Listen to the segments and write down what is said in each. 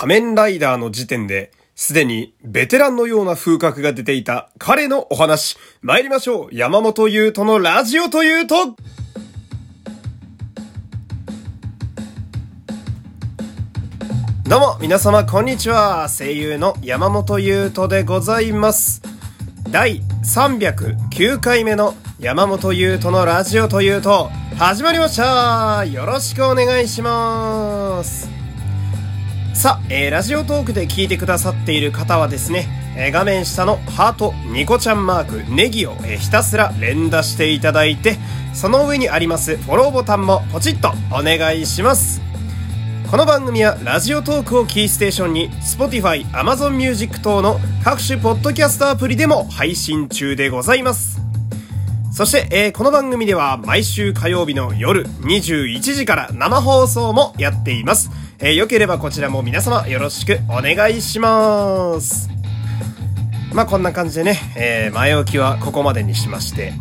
仮面ライダーの時点で、すでにベテランのような風格が出ていた彼のお話、参りましょう。山本優斗のラジオというと、どうも、皆様、こんにちは。声優の山本優斗でございます。第309回目の山本優斗のラジオというと、始まりましたよろしくお願いします。さあ、えー、ラジオトークで聞いてくださっている方はですね、えー画面下のハート、ニコちゃんマーク、ネギを、えーひたすら連打していただいて、その上にありますフォローボタンもポチッとお願いします。この番組はラジオトークをキーステーションに Spotify、Amazon Music 等の各種ポッドキャストアプリでも配信中でございます。そして、えーこの番組では毎週火曜日の夜21時から生放送もやっています。えーよければこちらも皆様よろしくお願いします。まあこんな感じでね、えー前置きはここまでにしまして、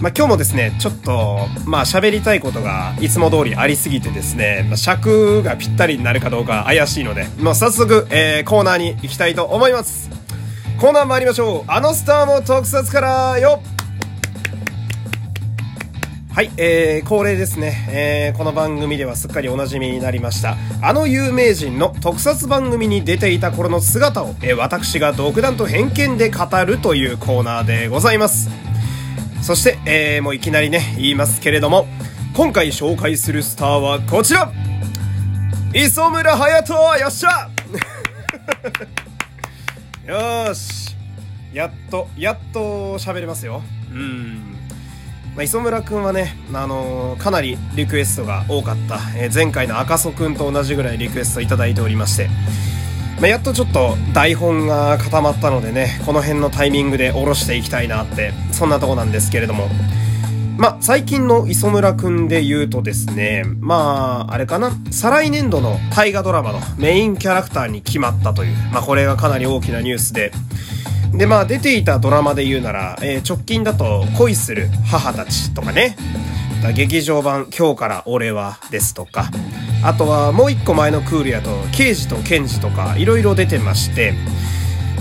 まあ今日もですね、ちょっと、まあ喋りたいことがいつも通りありすぎてですね、まあ、尺がぴったりになるかどうか怪しいので、まあ早速、えーコーナーに行きたいと思います。コーナー参りましょう。あのスターも特撮からよっはい、えー、恒例ですね。えー、この番組ではすっかりお馴染みになりました。あの有名人の特撮番組に出ていた頃の姿を、えー私が独断と偏見で語るというコーナーでございます。そして、えー、もういきなりね、言いますけれども、今回紹介するスターはこちら磯村隼人よっしゃ よしやっと、やっと喋れますよ。うん。まあ、磯村くんはね、あのーかなりリクエストが多かった、えー前回の赤楚くんと同じぐらいリクエストいただいておりまして、まあ、やっとちょっと台本が固まったのでね、この辺のタイミングで下ろしていきたいなって、そんなとこなんですけれども。まあ、最近の磯村くんで言うとですね、まあ、あれかな、再来年度の大河ドラマのメインキャラクターに決まったという、まあ、これがかなり大きなニュースで、で、まあ、出ていたドラマで言うなら、えー直近だと、恋する母たちとかね、劇場版、今日から俺はですとか、あとはもう一個前のクールやと、刑事と検事とか、いろいろ出てまして、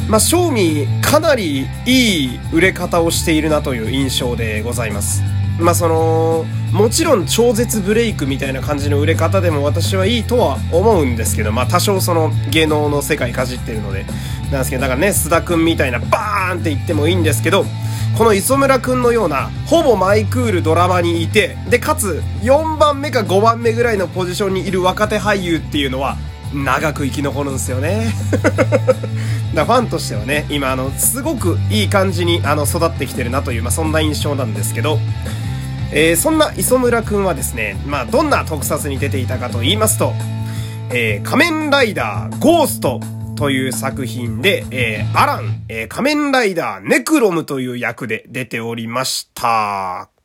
まあ、正味、かなりいい売れ方をしているなという印象でございます。まあ、その、もちろん超絶ブレイクみたいな感じの売れ方でも私はいいとは思うんですけど、まあ、多少その芸能の世界かじってるので、なんですけど、だからね、須田くんみたいなバーンって言ってもいいんですけど、この磯村くんのような、ほぼマイクールドラマにいて、で、かつ、4番目か5番目ぐらいのポジションにいる若手俳優っていうのは、長く生き残るんですよね。だファンとしてはね、今あの、すごくいい感じにあの、育ってきてるなという、まあ、そんな印象なんですけど、えーそんな磯村くんはですね、まあ、どんな特撮に出ていたかと言いますと、えー仮面ライダーゴーストという作品で、えーアラン、えー仮面ライダーネクロムという役で出ておりました。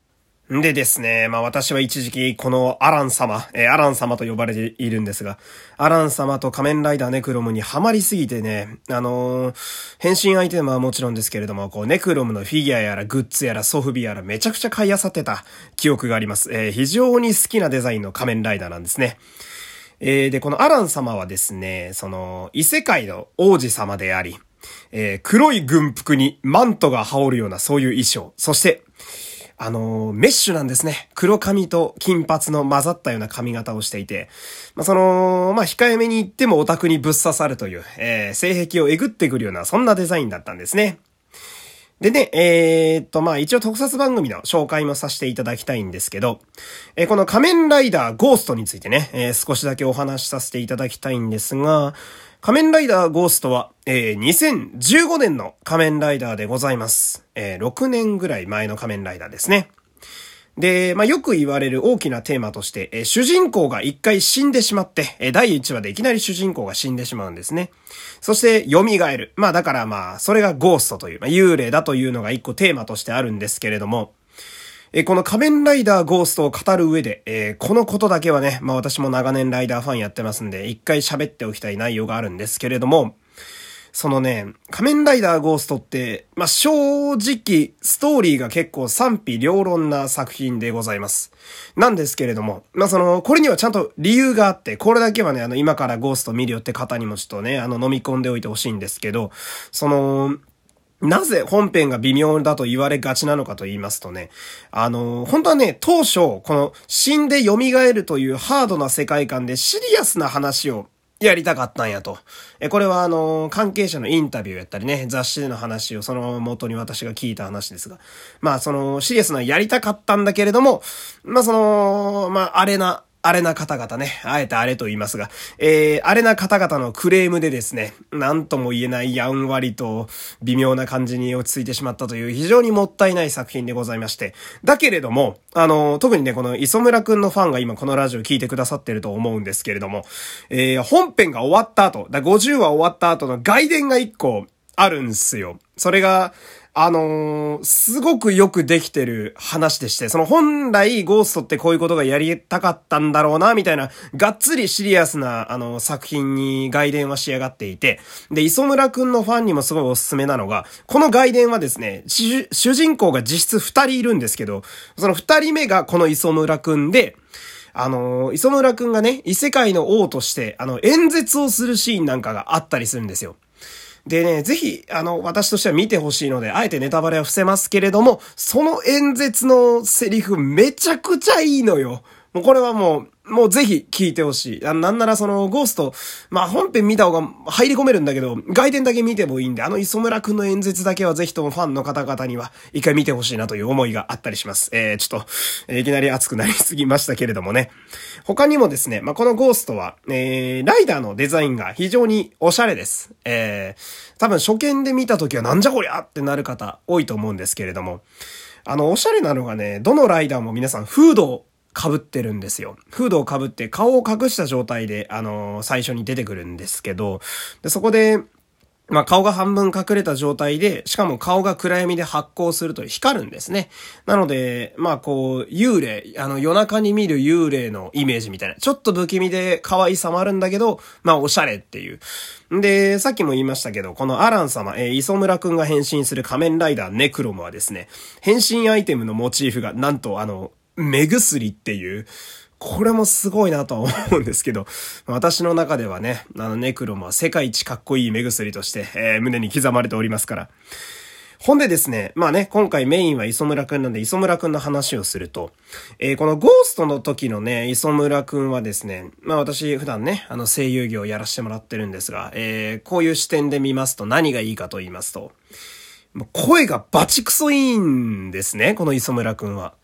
でですね、まあ私は一時期このアラン様、えーアラン様と呼ばれているんですが、アラン様と仮面ライダーネクロムにハマりすぎてね、あのー変身アイテムはもちろんですけれども、こうネクロムのフィギュアやらグッズやらソフビやらめちゃくちゃ買い漁ってた記憶があります。えー非常に好きなデザインの仮面ライダーなんですね。えーで、このアラン様はですね、その、異世界の王子様であり、えー黒い軍服にマントが羽織るようなそういう衣装。そして、あのメッシュなんですね。黒髪と金髪の混ざったような髪型をしていて、まあ、その、まあ、控えめに言ってもオタクにぶっ刺さるという、えー性癖をえぐってくるような、そんなデザインだったんですね。でね、えーっと、まあ一応特撮番組の紹介もさせていただきたいんですけど、えーこの仮面ライダーゴーストについてね、えー少しだけお話しさせていただきたいんですが、仮面ライダーゴーストは、えー2015年の仮面ライダーでございます。えー6年ぐらい前の仮面ライダーですね。で、まあ、よく言われる大きなテーマとして、えー主人公が一回死んでしまって、えー第1話でいきなり主人公が死んでしまうんですね。そして、蘇る。まあ、だからまあ、それがゴーストという、まあ、幽霊だというのが一個テーマとしてあるんですけれども、えーこの仮面ライダーゴーストを語る上で、えーこのことだけはね、まあ私も長年ライダーファンやってますんで、一回喋っておきたい内容があるんですけれども、そのね、仮面ライダーゴーストって、まあ、正直、ストーリーが結構賛否両論な作品でございます。なんですけれども、まあ、その、これにはちゃんと理由があって、これだけはね、あの、今からゴースト見るよって方にもちょっとね、あの、飲み込んでおいてほしいんですけど、その、なぜ本編が微妙だと言われがちなのかと言いますとね、あの、本当はね、当初、この死んで蘇るというハードな世界観でシリアスな話をやりたかったんやと。え、これはあの、関係者のインタビューやったりね、雑誌での話をその元に私が聞いた話ですが。まあその、シリアスなやりたかったんだけれども、まあその、まああれな、あれな方々ね、あえてあれと言いますが、えー、あれな方々のクレームでですね、なんとも言えないやんわりと微妙な感じに落ち着いてしまったという非常にもったいない作品でございまして。だけれども、あの、特にね、この磯村くんのファンが今このラジオ聞いてくださってると思うんですけれども、えー、本編が終わった後、だ50話終わった後の外伝が1個あるんすよ。それが、あのー、すごくよくできてる話でして、その本来ゴーストってこういうことがやりたかったんだろうな、みたいな、がっつりシリアスな、あの、作品に外伝は仕上がっていて、で、磯村くんのファンにもすごいおすすめなのが、この外伝はですね、主人公が実質二人いるんですけど、その二人目がこの磯村くんで、あの磯村くんがね、異世界の王として、あの、演説をするシーンなんかがあったりするんですよ。でね、ぜひ、あの、私としては見てほしいので、あえてネタバレは伏せますけれども、その演説のセリフめちゃくちゃいいのよ。もうこれはもう、もうぜひ聞いてほしい。あなんならそのゴースト、まあ本編見た方が入り込めるんだけど、外伝だけ見てもいいんで、あの磯村くんの演説だけはぜひともファンの方々には一回見てほしいなという思いがあったりします。えー、ちょっと、いきなり熱くなりすぎましたけれどもね。他にもですね、まあこのゴーストは、えー、ライダーのデザインが非常におしゃれです。えー、多分初見で見た時はなんじゃこりゃってなる方多いと思うんですけれども、あの、おしゃれなのがね、どのライダーも皆さんフードを被ってるんですよ。フードを被って顔を隠した状態で、あのー、最初に出てくるんですけど、で、そこで、まあ、顔が半分隠れた状態で、しかも顔が暗闇で発光すると光るんですね。なので、まあ、こう、幽霊、あの、夜中に見る幽霊のイメージみたいな。ちょっと不気味で可愛さもあるんだけど、まあ、おしゃれっていう。で、さっきも言いましたけど、このアラン様、えー、磯村くんが変身する仮面ライダーネクロムはですね、変身アイテムのモチーフが、なんとあの、目薬っていう、これもすごいなとは思うんですけど、私の中ではね、あのネクロムは世界一かっこいい目薬として、えー、胸に刻まれておりますから。ほんでですね、まあね、今回メインは磯村くんなんで磯村くんの話をすると、えー、このゴーストの時のね、磯村くんはですね、まあ私普段ね、あの声優業をやらせてもらってるんですが、えー、こういう視点で見ますと何がいいかと言いますと、声がバチクソいいんですね、この磯村くんは。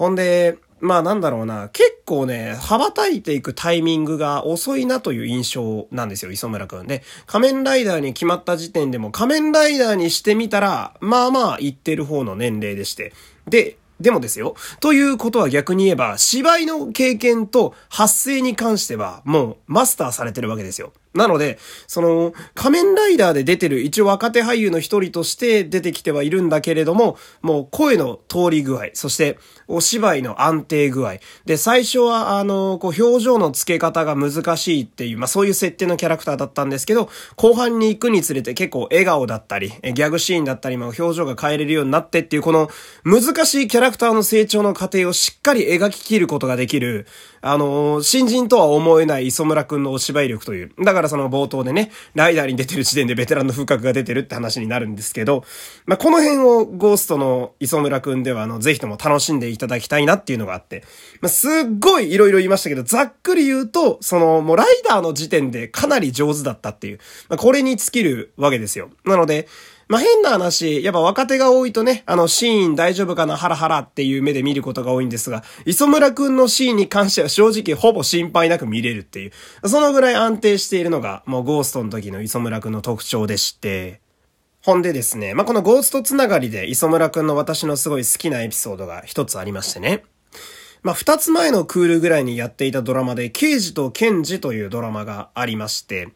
ほんで、まあなんだろうな、結構ね、羽ばたいていくタイミングが遅いなという印象なんですよ、磯村くん。で、仮面ライダーに決まった時点でも仮面ライダーにしてみたら、まあまあ言ってる方の年齢でして。で、でもですよ。ということは逆に言えば、芝居の経験と発声に関しては、もうマスターされてるわけですよ。なので、その、仮面ライダーで出てる一応若手俳優の一人として出てきてはいるんだけれども、もう声の通り具合、そしてお芝居の安定具合。で、最初はあの、こう表情の付け方が難しいっていう、まあそういう設定のキャラクターだったんですけど、後半に行くにつれて結構笑顔だったり、ギャグシーンだったり、まあ表情が変えれるようになってっていう、この難しいキャラクターの成長の過程をしっかり描き切ることができる、あの新人とは思えない磯村くんのお芝居力という。だからその冒頭でね、ライダーに出てる時点でベテランの風格が出てるって話になるんですけど、まあ、この辺をゴーストの磯村くんでは、あの、ぜひとも楽しんでいただきたいなっていうのがあって、まあ、すっごい色々言いましたけど、ざっくり言うと、その、もうライダーの時点でかなり上手だったっていう、まあ、これに尽きるわけですよ。なので、まあ、変な話、やっぱ若手が多いとね、あの、シーン大丈夫かな、ハラハラっていう目で見ることが多いんですが、磯村くんのシーンに関しては正直ほぼ心配なく見れるっていう、そのぐらい安定しているのが、もうゴーストの時の磯村くんの特徴でして、ほんでですね、まあ、このゴーストつながりで磯村くんの私のすごい好きなエピソードが一つありましてね。まあ、二つ前のクールぐらいにやっていたドラマで、刑事と検事というドラマがありまして、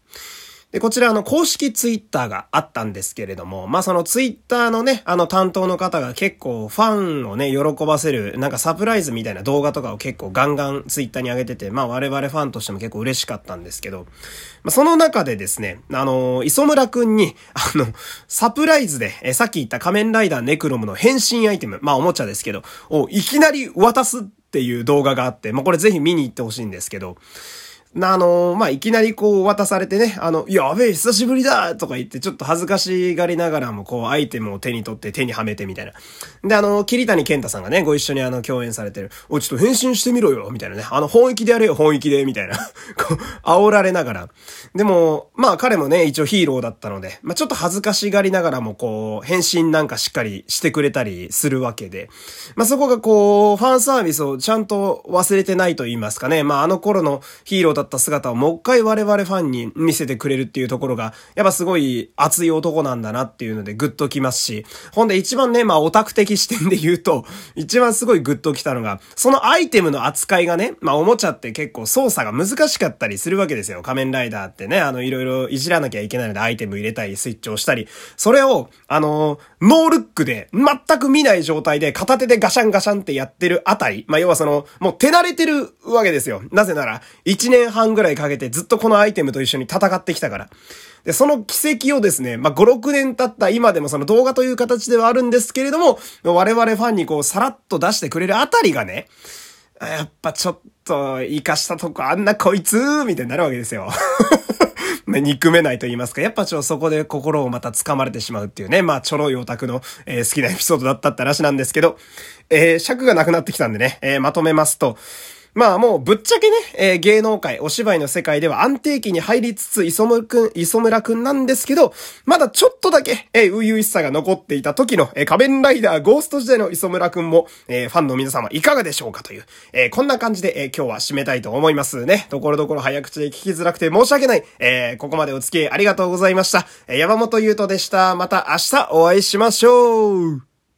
で、こちらあの公式ツイッターがあったんですけれども、まあそのツイッターのね、あの担当の方が結構ファンをね、喜ばせる、なんかサプライズみたいな動画とかを結構ガンガンツイッターに上げてて、まあ我々ファンとしても結構嬉しかったんですけど、まあその中でですね、あの、磯村くんに、あの、サプライズで、えさっき言った仮面ライダーネクロムの変身アイテム、まあおもちゃですけど、をいきなり渡すっていう動画があって、まあこれぜひ見に行ってほしいんですけど、あの、まあ、いきなりこう渡されてね、あの、やべえ、久しぶりだとか言って、ちょっと恥ずかしがりながらも、こう、アイテムを手に取って手にはめてみたいな。で、あの、桐谷健太さんがね、ご一緒にあの、共演されてる、おちょっと変身してみろよみたいなね。あの、本域でやれよ、本域でみたいな。こう、煽られながら。でも、まあ、彼もね、一応ヒーローだったので、まあ、ちょっと恥ずかしがりながらも、こう、変身なんかしっかりしてくれたりするわけで。まあ、そこがこう、ファンサービスをちゃんと忘れてないと言いますかね。まあ、あの頃のヒーローだった姿をもう回我々ファンに見せてくれるっていうところが、やっぱすごい熱い男なんだなっていうのでグッときますし、ほんで一番ね、まあオタク的視点で言うと、一番すごいグッときたのが、そのアイテムの扱いがね、まあおもちゃって結構操作が難しかったりするわけですよ。仮面ライダーってね、あのいろいろいじらなきゃいけないのでアイテム入れたりスイッチをしたり、それを、あのノールックで全く見ない状態で片手でガシャンガシャンってやってるあたり、まあ要はその、もう手慣れてるわけですよ。なぜなら、1年半ぐらいかけてずっとこのアイテムと一緒に戦ってきたから。で、その奇跡をですね、まあ、5、6年経った今でもその動画という形ではあるんですけれども、我々ファンにこう、さらっと出してくれるあたりがね、やっぱちょっと、活かしたとこあんなこいつみたいになるわけですよ。ね、憎めないと言いますか、やっぱちょっとそこで心をまた掴まれてしまうっていうね、まあ、ちょろいオタクの、えー、好きなエピソードだったって話なんですけど、えー、尺がなくなってきたんでね、えー、まとめますと、まあもうぶっちゃけね、えー、芸能界、お芝居の世界では安定期に入りつつ、磯村くん、磯村くんなんですけど、まだちょっとだけ、えー、初々しさが残っていた時の、えー、仮面ライダーゴースト時代の磯村くんも、えー、ファンの皆様いかがでしょうかという、えー、こんな感じで、えー、今日は締めたいと思いますね。ところどころ早口で聞きづらくて申し訳ない。えー、ここまでお付き合いありがとうございました。えー、山本優斗でした。また明日お会いしましょう。